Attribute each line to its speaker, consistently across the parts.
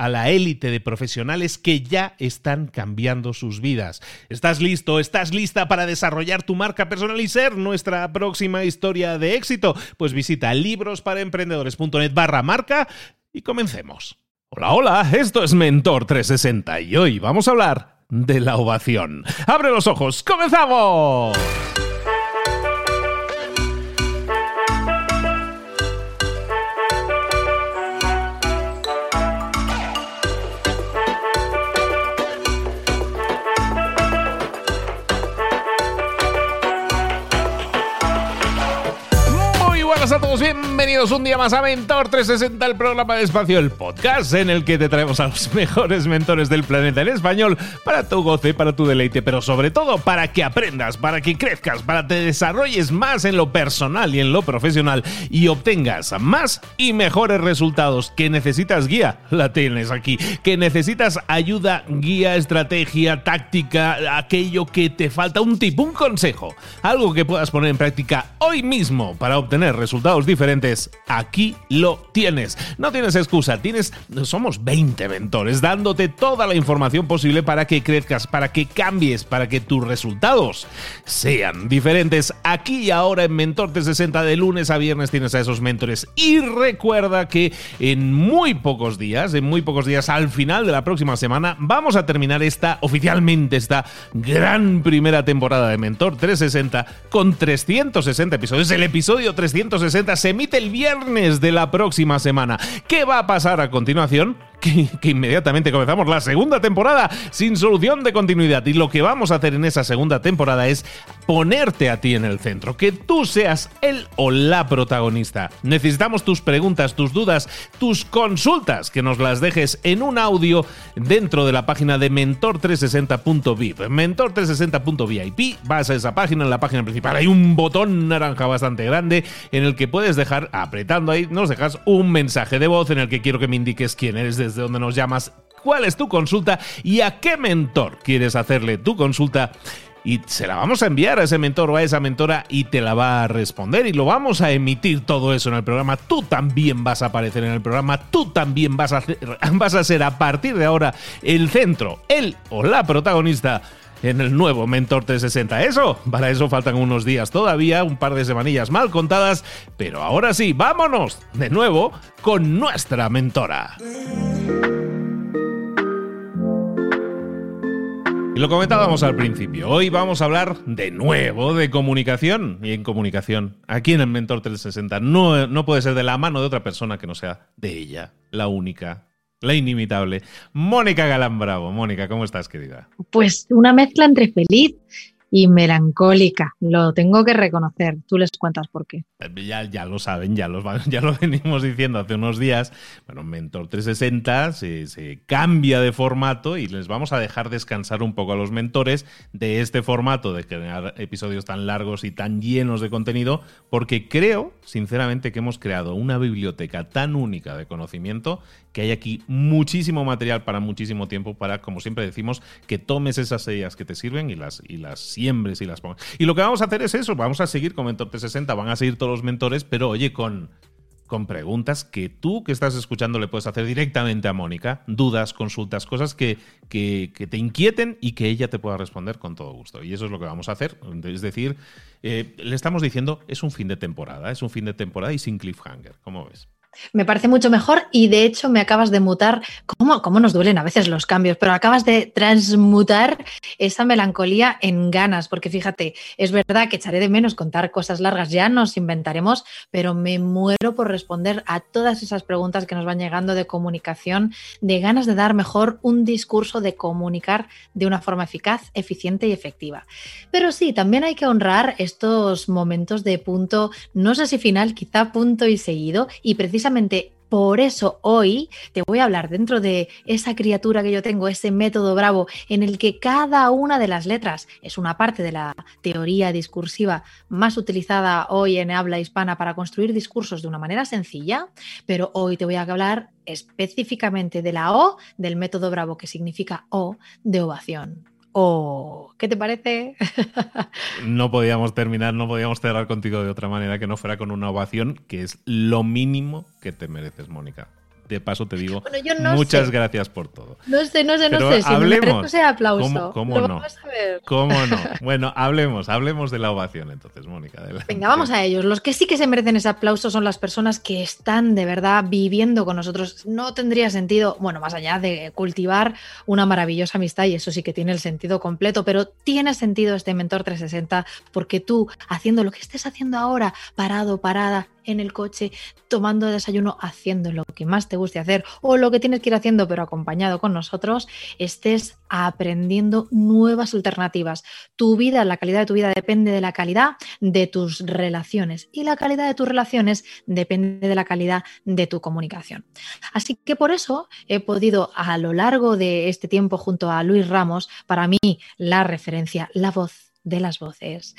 Speaker 1: a la élite de profesionales que ya están cambiando sus vidas. ¿Estás listo? ¿Estás lista para desarrollar tu marca personal y ser nuestra próxima historia de éxito? Pues visita librosparaemprendedores.net barra marca y comencemos. Hola, hola, esto es Mentor 360 y hoy vamos a hablar de la ovación. ¡Abre los ojos! ¡Comenzamos! Bienvenidos un día más a Mentor 360, el programa de espacio, el podcast en el que te traemos a los mejores mentores del planeta en español para tu goce, para tu deleite, pero sobre todo para que aprendas, para que crezcas, para que te desarrolles más en lo personal y en lo profesional y obtengas más y mejores resultados. Que necesitas guía, la tienes aquí. Que necesitas ayuda, guía, estrategia, táctica, aquello que te falta, un tip, un consejo, algo que puedas poner en práctica hoy mismo para obtener resultados diferentes, aquí lo tienes. No tienes excusa, tienes somos 20 mentores dándote toda la información posible para que crezcas, para que cambies, para que tus resultados sean diferentes. Aquí y ahora en Mentor 360 de lunes a viernes tienes a esos mentores y recuerda que en muy pocos días, en muy pocos días al final de la próxima semana vamos a terminar esta oficialmente esta gran primera temporada de Mentor 360 con 360 episodios, el episodio 360 se emite el viernes de la próxima semana. ¿Qué va a pasar a continuación? Que, inmediatamente comenzamos la segunda temporada sin solución de continuidad. Y lo que vamos a hacer en esa segunda temporada es ponerte a ti en el centro, que tú seas el o la protagonista. Necesitamos tus preguntas, tus dudas, tus consultas, que nos las dejes en un audio dentro de la página de mentor360.vip. Mentor360.vip, vas a esa página, en la página principal hay un botón naranja bastante grande en el que puedes dejar, apretando ahí, nos dejas un mensaje de voz en el que quiero que me indiques quién eres de desde donde nos llamas, cuál es tu consulta y a qué mentor quieres hacerle tu consulta y se la vamos a enviar a ese mentor o a esa mentora y te la va a responder y lo vamos a emitir todo eso en el programa. Tú también vas a aparecer en el programa, tú también vas a, vas a ser a partir de ahora el centro, el o la protagonista en el nuevo Mentor 360. Eso, para eso faltan unos días todavía, un par de semanillas mal contadas, pero ahora sí, vámonos de nuevo con nuestra mentora. Y lo comentábamos al principio, hoy vamos a hablar de nuevo de comunicación y en comunicación, aquí en el Mentor 360, no, no puede ser de la mano de otra persona que no sea de ella, la única, la inimitable Mónica Galán Bravo. Mónica, ¿cómo estás, querida?
Speaker 2: Pues una mezcla entre feliz y melancólica, lo tengo que reconocer. Tú les cuentas por qué.
Speaker 1: Eh, ya, ya lo saben, ya, ya lo venimos diciendo hace unos días. Bueno, Mentor 360 se, se cambia de formato y les vamos a dejar descansar un poco a los mentores de este formato de crear episodios tan largos y tan llenos de contenido, porque creo, sinceramente, que hemos creado una biblioteca tan única de conocimiento que hay aquí muchísimo material para muchísimo tiempo para, como siempre decimos, que tomes esas ideas que te sirven y las, y las y las. Y lo que vamos a hacer es eso, vamos a seguir con Mentor 360, van a seguir todos los mentores, pero oye, con, con preguntas que tú que estás escuchando le puedes hacer directamente a Mónica, dudas, consultas, cosas que, que, te inquieten y que ella te pueda responder con todo gusto. Y eso es lo que vamos a hacer. Es decir, eh, le estamos diciendo, es un fin de temporada, es un fin de temporada y sin cliffhanger. ¿Cómo ves?
Speaker 2: Me parece mucho mejor y de hecho me acabas de mutar, ¿cómo, cómo nos duelen a veces los cambios? Pero acabas de transmutar esa melancolía en ganas, porque fíjate, es verdad que echaré de menos contar cosas largas, ya nos inventaremos, pero me muero por responder a todas esas preguntas que nos van llegando de comunicación, de ganas de dar mejor un discurso, de comunicar de una forma eficaz, eficiente y efectiva. Pero sí, también hay que honrar estos momentos de punto, no sé si final, quizá punto y seguido, y precisamente precisamente por eso hoy te voy a hablar dentro de esa criatura que yo tengo, ese método bravo, en el que cada una de las letras es una parte de la teoría discursiva más utilizada hoy en habla hispana para construir discursos de una manera sencilla, pero hoy te voy a hablar específicamente de la O del método bravo, que significa O de ovación. ¿O qué te parece?
Speaker 1: no podíamos terminar, no podíamos cerrar contigo de otra manera que no fuera con una ovación, que es lo mínimo que te mereces, Mónica de paso te digo muchas gracias por todo.
Speaker 2: No sé, no sé, no sé. Si hablemos. ese aplauso.
Speaker 1: ¿Cómo, no? ¿Cómo no? Bueno, hablemos, hablemos de la ovación entonces, Mónica.
Speaker 2: Venga, vamos a ellos. Los que sí que se merecen ese aplauso son las personas que están de verdad viviendo con nosotros. No tendría sentido, bueno, más allá de cultivar una maravillosa amistad, y eso sí que tiene el sentido completo, pero tiene sentido este Mentor 360 porque tú, haciendo lo que estés haciendo ahora, parado, parada, en el coche, tomando desayuno, haciendo lo que más te guste hacer o lo que tienes que ir haciendo pero acompañado con nosotros, estés aprendiendo nuevas alternativas. Tu vida, la calidad de tu vida depende de la calidad de tus relaciones y la calidad de tus relaciones depende de la calidad de tu comunicación. Así que por eso he podido a lo largo de este tiempo junto a Luis Ramos, para mí la referencia, la voz de las voces.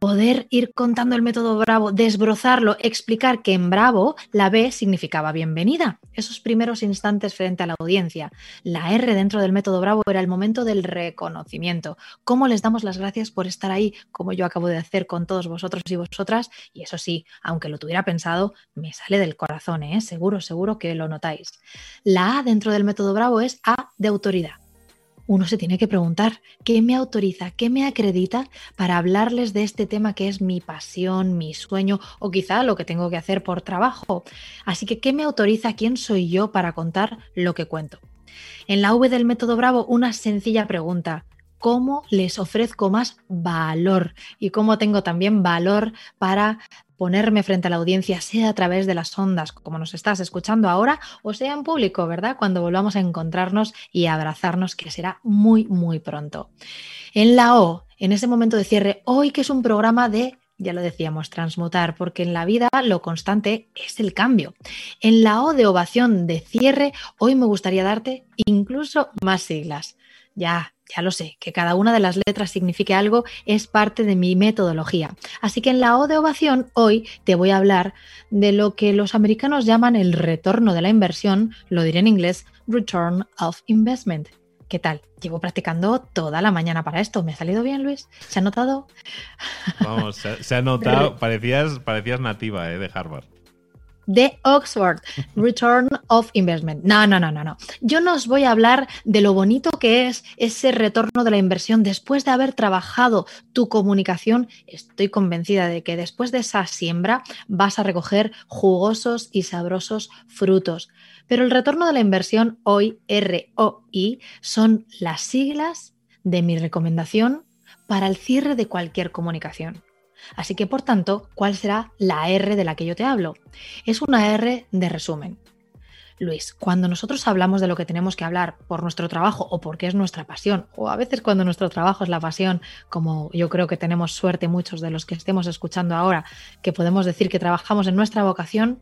Speaker 2: Poder ir contando el método Bravo, desbrozarlo, explicar que en Bravo la B significaba bienvenida, esos primeros instantes frente a la audiencia. La R dentro del método Bravo era el momento del reconocimiento. ¿Cómo les damos las gracias por estar ahí, como yo acabo de hacer con todos vosotros y vosotras? Y eso sí, aunque lo tuviera pensado, me sale del corazón, ¿eh? seguro, seguro que lo notáis. La A dentro del método Bravo es A de autoridad uno se tiene que preguntar, ¿qué me autoriza, qué me acredita para hablarles de este tema que es mi pasión, mi sueño o quizá lo que tengo que hacer por trabajo? Así que, ¿qué me autoriza, quién soy yo para contar lo que cuento? En la V del método Bravo, una sencilla pregunta. ¿Cómo les ofrezco más valor? Y cómo tengo también valor para ponerme frente a la audiencia, sea a través de las ondas, como nos estás escuchando ahora, o sea en público, ¿verdad? Cuando volvamos a encontrarnos y abrazarnos, que será muy, muy pronto. En la O, en ese momento de cierre, hoy que es un programa de ya lo decíamos, transmutar, porque en la vida lo constante es el cambio. En la O de ovación de cierre, hoy me gustaría darte incluso más siglas. Ya, ya lo sé, que cada una de las letras signifique algo es parte de mi metodología. Así que en la O de ovación hoy te voy a hablar de lo que los americanos llaman el retorno de la inversión, lo diré en inglés, Return of Investment. ¿Qué tal? Llevo practicando toda la mañana para esto. ¿Me ha salido bien, Luis? ¿Se ha notado?
Speaker 1: Vamos, se, ha notado. Parecías, parecías nativa ¿eh? de Harvard
Speaker 2: de Oxford, Return of Investment. No, no, no, no, no. Yo no os voy a hablar de lo bonito que es ese retorno de la inversión después de haber trabajado tu comunicación. Estoy convencida de que después de esa siembra vas a recoger jugosos y sabrosos frutos. Pero el retorno de la inversión hoy, ROI, son las siglas de mi recomendación para el cierre de cualquier comunicación. Así que, por tanto, ¿cuál será la R de la que yo te hablo? Es una R de resumen. Luis, cuando nosotros hablamos de lo que tenemos que hablar por nuestro trabajo o porque es nuestra pasión, o a veces cuando nuestro trabajo es la pasión, como yo creo que tenemos suerte muchos de los que estemos escuchando ahora, que podemos decir que trabajamos en nuestra vocación,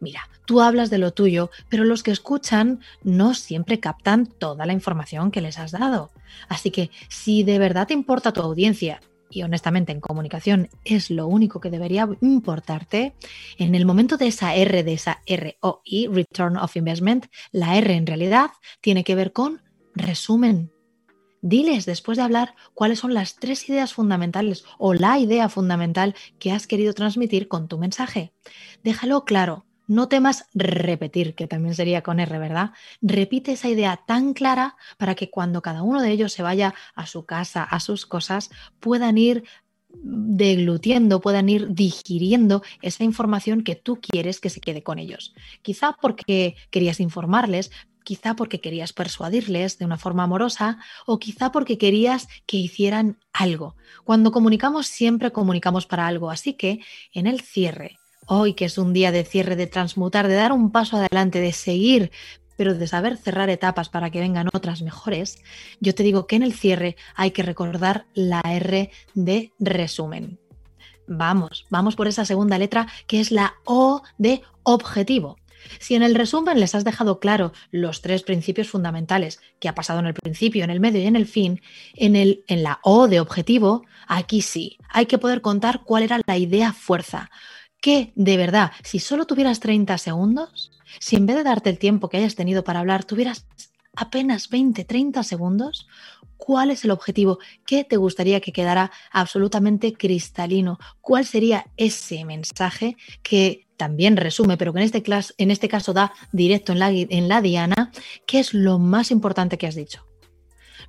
Speaker 2: mira, tú hablas de lo tuyo, pero los que escuchan no siempre captan toda la información que les has dado. Así que si de verdad te importa tu audiencia y honestamente en comunicación es lo único que debería importarte, en el momento de esa R, de esa ROI, Return of Investment, la R en realidad tiene que ver con resumen. Diles después de hablar cuáles son las tres ideas fundamentales o la idea fundamental que has querido transmitir con tu mensaje. Déjalo claro, no temas repetir, que también sería con R, ¿verdad? Repite esa idea tan clara para que cuando cada uno de ellos se vaya a su casa, a sus cosas, puedan ir deglutiendo, puedan ir digiriendo esa información que tú quieres que se quede con ellos. Quizá porque querías informarles, quizá porque querías persuadirles de una forma amorosa o quizá porque querías que hicieran algo. Cuando comunicamos siempre comunicamos para algo, así que en el cierre hoy que es un día de cierre, de transmutar, de dar un paso adelante, de seguir, pero de saber cerrar etapas para que vengan otras mejores, yo te digo que en el cierre hay que recordar la R de resumen. Vamos, vamos por esa segunda letra que es la O de objetivo. Si en el resumen les has dejado claro los tres principios fundamentales que ha pasado en el principio, en el medio y en el fin, en, el, en la O de objetivo, aquí sí, hay que poder contar cuál era la idea fuerza, que de verdad, si solo tuvieras 30 segundos, si en vez de darte el tiempo que hayas tenido para hablar, tuvieras apenas 20, 30 segundos, ¿cuál es el objetivo? ¿Qué te gustaría que quedara absolutamente cristalino? ¿Cuál sería ese mensaje que también resume, pero que en este, este caso da directo en la, en la diana? ¿Qué es lo más importante que has dicho?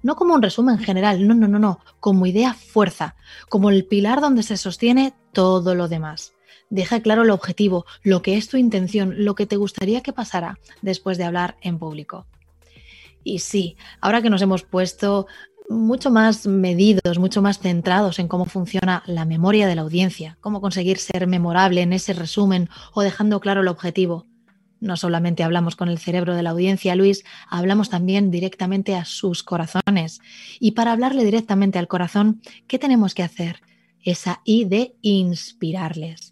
Speaker 2: no como un resumen general, no, no, no, no, como idea fuerza, como el pilar donde se sostiene todo lo demás. Deja claro el objetivo, lo que es tu intención, lo que te gustaría que pasara después de hablar en público. Y sí, ahora que nos hemos puesto mucho más medidos, mucho más centrados en cómo funciona la memoria de la audiencia, cómo conseguir ser memorable en ese resumen o dejando claro el objetivo. No solamente hablamos con el cerebro de la audiencia, Luis, hablamos también directamente a sus corazones. Y para hablarle directamente al corazón, ¿qué tenemos que hacer? Esa I de inspirarles.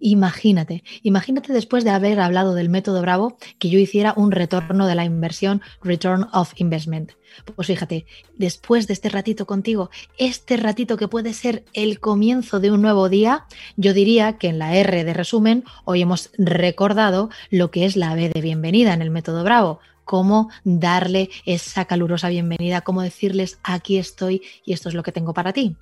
Speaker 2: Imagínate, imagínate después de haber hablado del método Bravo que yo hiciera un retorno de la inversión, return of investment. Pues fíjate, después de este ratito contigo, este ratito que puede ser el comienzo de un nuevo día, yo diría que en la R de resumen hoy hemos recordado lo que es la B de bienvenida en el método Bravo cómo darle esa calurosa bienvenida, cómo decirles aquí estoy y esto es lo que tengo para ti.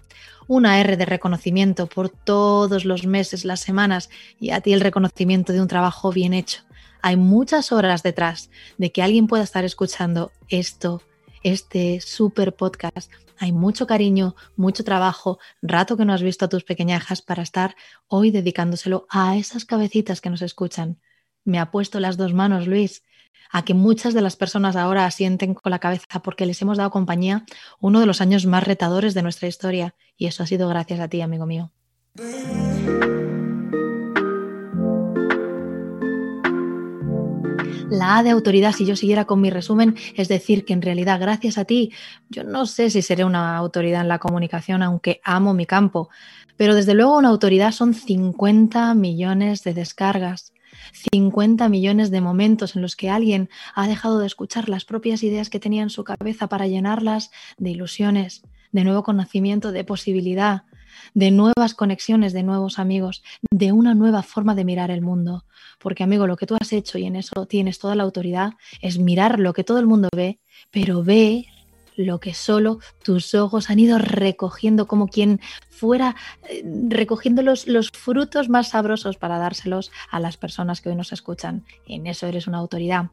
Speaker 2: Una R de reconocimiento por todos los meses, las semanas y a ti el reconocimiento de un trabajo bien hecho. Hay muchas horas detrás de que alguien pueda estar escuchando esto, este super podcast. Hay mucho cariño, mucho trabajo, rato que no has visto a tus pequeñajas para estar hoy dedicándoselo a esas cabecitas que nos escuchan. Me ha puesto las dos manos, Luis, a que muchas de las personas ahora asienten con la cabeza porque les hemos dado compañía uno de los años más retadores de nuestra historia y eso ha sido gracias a ti, amigo mío. La A de autoridad, si yo siguiera con mi resumen, es decir, que en realidad gracias a ti, yo no sé si seré una autoridad en la comunicación, aunque amo mi campo, pero desde luego una autoridad son 50 millones de descargas, 50 millones de momentos en los que alguien ha dejado de escuchar las propias ideas que tenía en su cabeza para llenarlas de ilusiones, de nuevo conocimiento, de posibilidad, de nuevas conexiones, de nuevos amigos, de una nueva forma de mirar el mundo. Porque amigo, lo que tú has hecho y en eso tienes toda la autoridad es mirar lo que todo el mundo ve, pero ve lo que solo tus ojos han ido recogiendo como quien fuera eh, recogiendo los, los, frutos más sabrosos para dárselos a las personas que hoy nos escuchan. En eso eres una autoridad.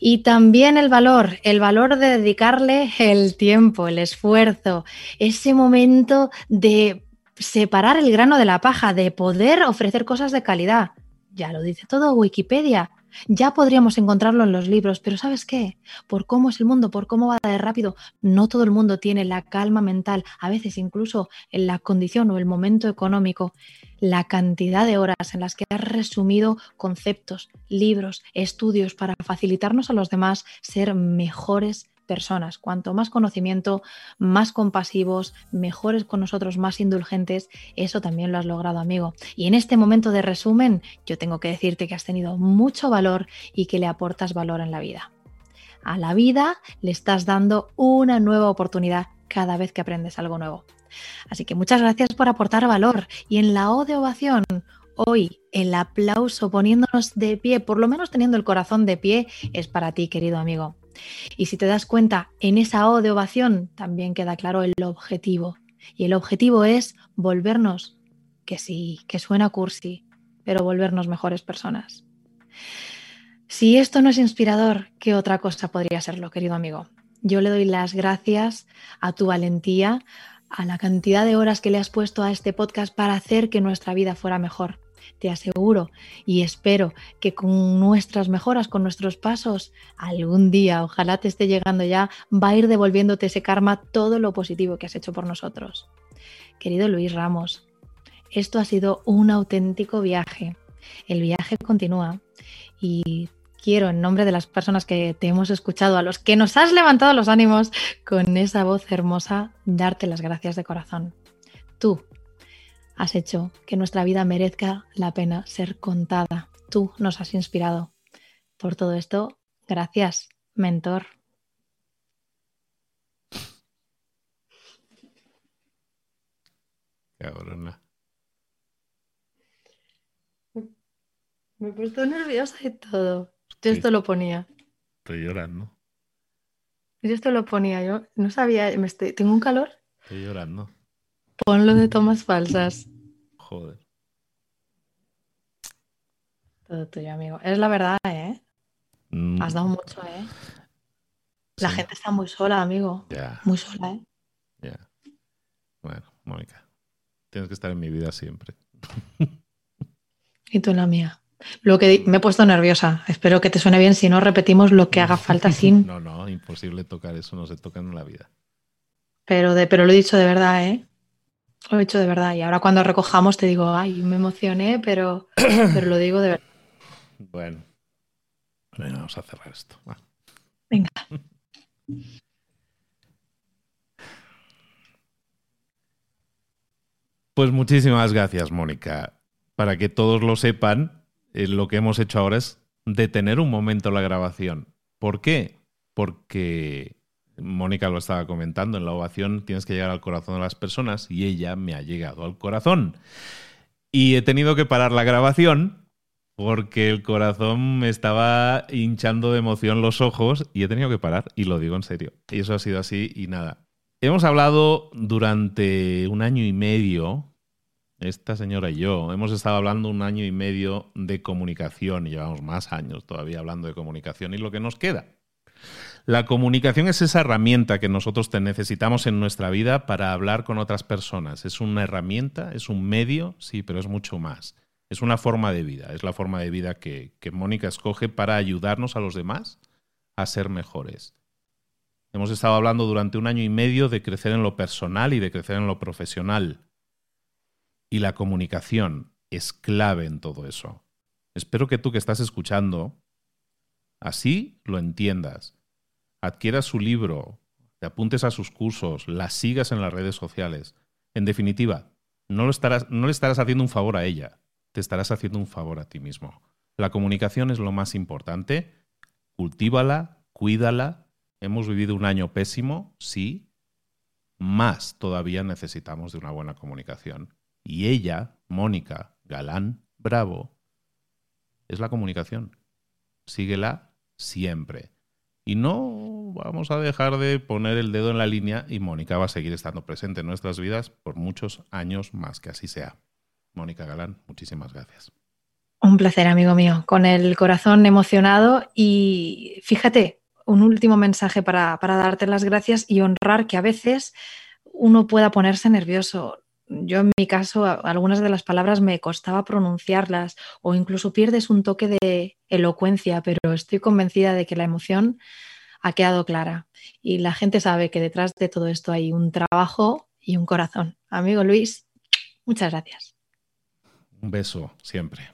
Speaker 2: Y también el valor, el valor de dedicarle el tiempo, el esfuerzo, ese momento de separar el grano de la paja, de poder ofrecer cosas de calidad. Ya lo dice todo Wikipedia Ya podríamos encontrarlo en los libros, pero ¿sabes qué? Por cómo es el mundo, por cómo va de rápido, no todo el mundo tiene la calma mental, a veces incluso en la condición o el momento económico, la cantidad de horas en las que has resumido conceptos, libros, estudios para facilitarnos a los demás ser mejores personas. Cuanto más conocimiento, más compasivos, mejores con nosotros, más indulgentes, eso también lo has logrado, amigo. Y en este momento de resumen, yo tengo que decirte que has tenido mucho valor y que le aportas valor en la vida. A la vida le estás dando una nueva oportunidad cada vez que aprendes algo nuevo. Así que muchas gracias por aportar valor y en la O de ovación Hoy el aplauso poniéndonos de pie, por lo menos teniendo el corazón de pie, es para ti, querido amigo. Y si te das cuenta, en esa O de ovación también queda claro el objetivo. Y el objetivo es volvernos, que sí, que suena cursi, pero volvernos mejores personas. Si esto no es inspirador, ¿qué otra cosa podría serlo, querido amigo? Yo le doy las gracias a tu valentía, a la cantidad de horas que le has puesto a este podcast para hacer que nuestra vida fuera mejor te aseguro y espero que con nuestras mejoras, con nuestros pasos, algún día, ojalá te esté llegando ya, va a ir devolviéndote ese karma todo lo positivo que has hecho por nosotros. Querido Luis Ramos, esto ha sido un auténtico viaje. El viaje continúa y quiero, en nombre de las personas que te hemos escuchado, a los que nos has levantado los ánimos con esa voz hermosa, darte las gracias de corazón. Tú, has hecho que nuestra vida merezca la pena ser contada. Tú nos has inspirado. Por todo esto, gracias, mentor.
Speaker 1: Cabrona.
Speaker 2: Me he puesto nerviosa y todo. Yo esto lo ponía.
Speaker 1: Estoy llorando.
Speaker 2: Yo esto lo ponía. Yo no sabía. Me estoy... Tengo un calor.
Speaker 1: Estoy llorando.
Speaker 2: Ponlo de tomas falsas.
Speaker 1: Joder.
Speaker 2: Todo tuyo, amigo. Es la verdad, ¿eh?
Speaker 1: Mm,
Speaker 2: Has dado mucho, ¿eh? La
Speaker 1: sí,
Speaker 2: gente está muy sola, amigo.
Speaker 1: Ya,
Speaker 2: Muy sola, ¿eh?
Speaker 1: ya. Bueno, Mónica, tienes que estar en mi vida siempre.
Speaker 2: Y tú en la mía. Lo que me he puesto nerviosa. Espero que te suene bien. Si no, repetimos lo que haga falta sin.
Speaker 1: No, no, imposible tocar eso, no se toca en la vida.
Speaker 2: Pero, de, pero lo he dicho de verdad, ¿eh? Lo he dicho de verdad. Y ahora cuando recojamos te digo, ay, me emocioné, pero, pero lo digo de verdad.
Speaker 1: Bueno, bueno, vamos a cerrar esto. va.
Speaker 2: Venga.
Speaker 1: Pues muchísimas gracias, Mónica. Para que todos lo sepan, eh, lo que hemos hecho ahora es detener un momento la grabación. ¿Por qué? Porque Mónica lo estaba comentando, en la ovación tienes que llegar al corazón de las personas y ella me ha llegado al corazón. Y he tenido que parar la grabación porque el corazón me estaba hinchando de emoción los ojos y he tenido que parar, y lo digo en serio. Y eso ha sido así y nada. Hemos hablado durante un año y medio, esta señora y yo, hemos estado hablando un año y medio de comunicación y llevamos más años todavía hablando de comunicación y lo que nos queda. La comunicación es esa herramienta que nosotros necesitamos en nuestra vida para hablar con otras personas. Es una herramienta, es un medio, sí, pero es mucho más. Es una forma de vida, es la forma de vida que, que Mónica escoge para ayudarnos a los demás a ser mejores. Hemos estado hablando durante un año y medio de crecer en lo personal y de crecer en lo profesional. Y la comunicación es clave en todo eso. Espero que tú que estás escuchando, así lo entiendas. Adquieras su libro, te apuntes a sus cursos, la sigas en las redes sociales. En definitiva, no, no le estarás haciendo un favor a ella, te estarás haciendo un favor a ti mismo. La comunicación es lo más importante. Cultívala, cuídala. Hemos vivido un año pésimo, sí. Más todavía necesitamos de una buena comunicación. Y ella, Mónica Galán Bravo, es la comunicación. Síguela siempre. Y no vamos a dejar de poner el dedo en la línea y Mónica va a seguir estando presente en nuestras vidas por muchos años más, que así sea. Mónica Galán, muchísimas gracias.
Speaker 2: Un placer, amigo mío, con el corazón emocionado y fíjate, un último mensaje para, para darte las gracias y honrar que a veces uno pueda ponerse nervioso. Yo en mi caso, algunas de las palabras me costaba pronunciarlas o incluso pierdes un toque de elocuencia, pero estoy convencida de que la emoción ha quedado clara y la gente sabe que detrás de todo esto hay un trabajo y un corazón. Amigo Luis, muchas gracias.
Speaker 1: Un beso siempre.